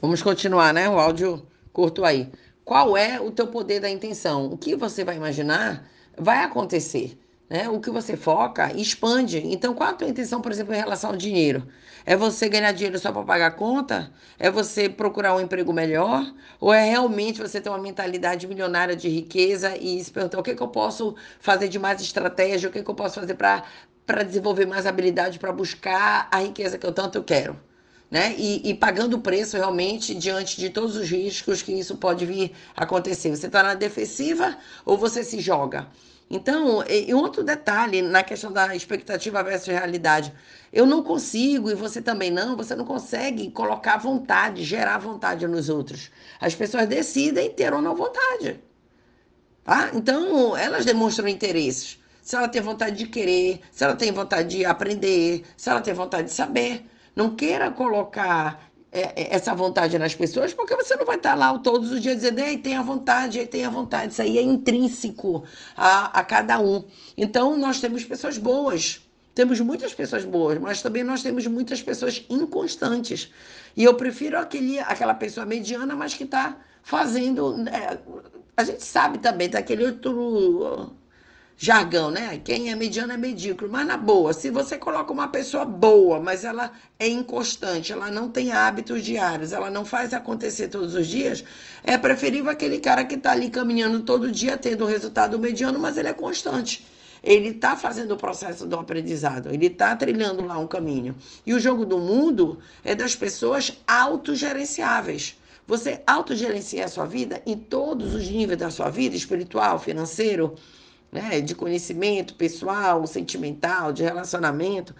Vamos continuar, né? O áudio curto aí. Qual é o teu poder da intenção? O que você vai imaginar vai acontecer. Né? O que você foca expande. Então, qual a tua intenção, por exemplo, em relação ao dinheiro? É você ganhar dinheiro só para pagar a conta? É você procurar um emprego melhor? Ou é realmente você ter uma mentalidade milionária de riqueza e se perguntar o que, que eu posso fazer de mais estratégia, o que, que eu posso fazer para desenvolver mais habilidade para buscar a riqueza que eu tanto quero? Né? E, e, pagando o preço realmente diante de todos os riscos que isso pode vir acontecer. Você está na defensiva ou você se joga? Então, e outro detalhe na questão da expectativa versus realidade. Eu não consigo, e você também não, você não consegue colocar vontade, gerar vontade nos outros. As pessoas decidem ter ou não vontade. Tá? Então, elas demonstram interesses. Se ela tem vontade de querer, se ela tem vontade de aprender, se ela tem vontade de saber. Não queira colocar é, é, essa vontade nas pessoas, porque você não vai estar lá todos os dias dizendo, ei, tenha vontade, ei, tenha vontade. Isso aí é intrínseco a, a cada um. Então, nós temos pessoas boas, temos muitas pessoas boas, mas também nós temos muitas pessoas inconstantes. E eu prefiro aquele, aquela pessoa mediana, mas que está fazendo. É, a gente sabe também, daquele outro jargão, né? Quem é mediano é medíocre. Mas na boa, se você coloca uma pessoa boa, mas ela é inconstante, ela não tem hábitos diários, ela não faz acontecer todos os dias, é preferível aquele cara que está ali caminhando todo dia, tendo um resultado mediano, mas ele é constante. Ele está fazendo o processo do aprendizado, ele está trilhando lá um caminho. E o jogo do mundo é das pessoas autogerenciáveis. Você autogerencia a sua vida em todos os níveis da sua vida, espiritual, financeiro, né, de conhecimento pessoal, sentimental, de relacionamento,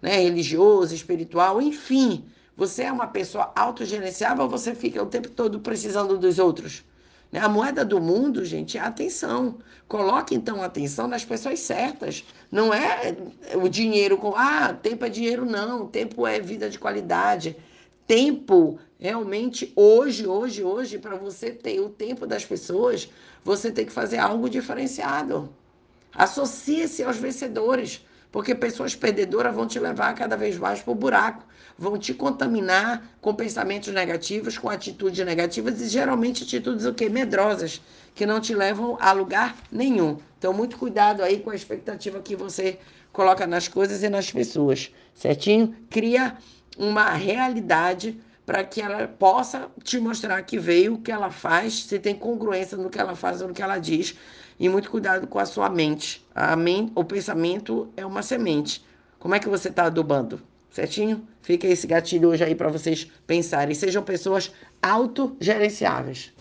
né, religioso, espiritual, enfim. Você é uma pessoa autogerenciável ou você fica o tempo todo precisando dos outros? Né? A moeda do mundo, gente, é a atenção. Coloque então a atenção nas pessoas certas. Não é o dinheiro com. Ah, tempo é dinheiro, não. Tempo é vida de qualidade. Tempo, realmente, hoje, hoje, hoje, para você ter o tempo das pessoas, você tem que fazer algo diferenciado. Associe-se aos vencedores, porque pessoas perdedoras vão te levar cada vez mais para o buraco, vão te contaminar com pensamentos negativos, com atitudes negativas e geralmente atitudes o quê? medrosas, que não te levam a lugar nenhum. Então, muito cuidado aí com a expectativa que você coloca nas coisas e nas pessoas, certinho? Cria uma realidade para que ela possa te mostrar que veio, o que ela faz, se tem congruência no que ela faz ou no que ela diz. E muito cuidado com a sua mente. A o pensamento é uma semente. Como é que você está adubando? Certinho? Fica esse gatilho hoje aí para vocês pensarem. Sejam pessoas autogerenciáveis.